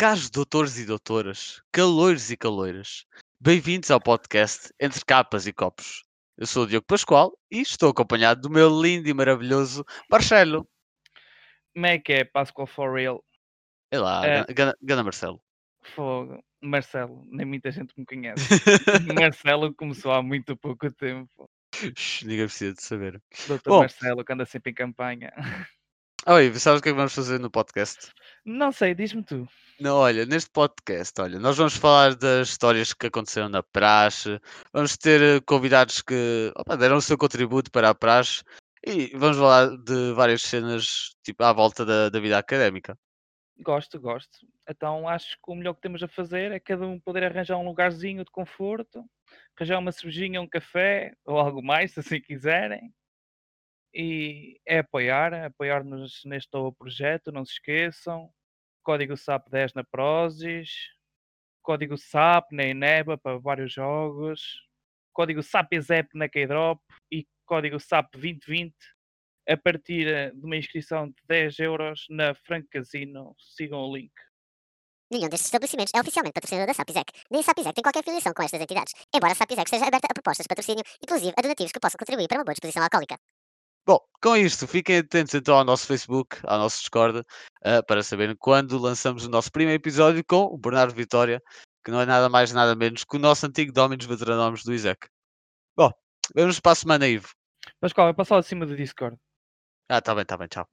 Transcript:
Caros doutores e doutoras, caloiros e caloiras, bem-vindos ao podcast Entre Capas e Copos. Eu sou o Diogo Pascoal e estou acompanhado do meu lindo e maravilhoso Marcelo. Como é que é Pascal for real? É lá, É. Gana, Gana Marcelo. Fogo. Marcelo, nem muita gente me conhece. Marcelo começou há muito pouco tempo. Ninguém precisa de saber. Doutor Bom. Marcelo, que anda sempre em campanha. Oi, sabes o que é que vamos fazer no podcast? Não sei, diz-me tu. Não, olha, neste podcast, olha, nós vamos falar das histórias que aconteceram na praxe, vamos ter eh, convidados que opa, deram o seu contributo para a praxe e vamos falar de várias cenas tipo à volta da, da vida académica. Gosto, gosto. Então acho que o melhor que temos a fazer é cada um poder arranjar um lugarzinho de conforto, arranjar uma cervejinha, um café ou algo mais, se assim quiserem. E é apoiar, apoiar-nos neste novo projeto, não se esqueçam. Código SAP 10 na Prozis, código SAP na Eneba para vários jogos, código SAP EZEP na Keydrop e código SAP 2020 a partir eh, de uma inscrição de 10 euros na Frank Casino. Sigam o link. Nenhum destes estabelecimentos é oficialmente patrocinador da SAPISEC, nem a SAPISEC tem qualquer filiação com estas entidades, embora a SAPISEC esteja aberta a propostas de patrocínio, inclusive a donativos que possam contribuir para uma boa disposição alcoólica. Bom, com isto, fiquem atentos então ao nosso Facebook, ao nosso Discord, eh, para saberem quando lançamos o nosso primeiro episódio com o Bernardo Vitória, que não é nada mais nada menos que o nosso antigo Dominus Veteranómios do ISEC. Bom, vemos para a semana, Ivo. Pascoal, é passar acima do Discord. Ah, tá bem, tá bem, tchau.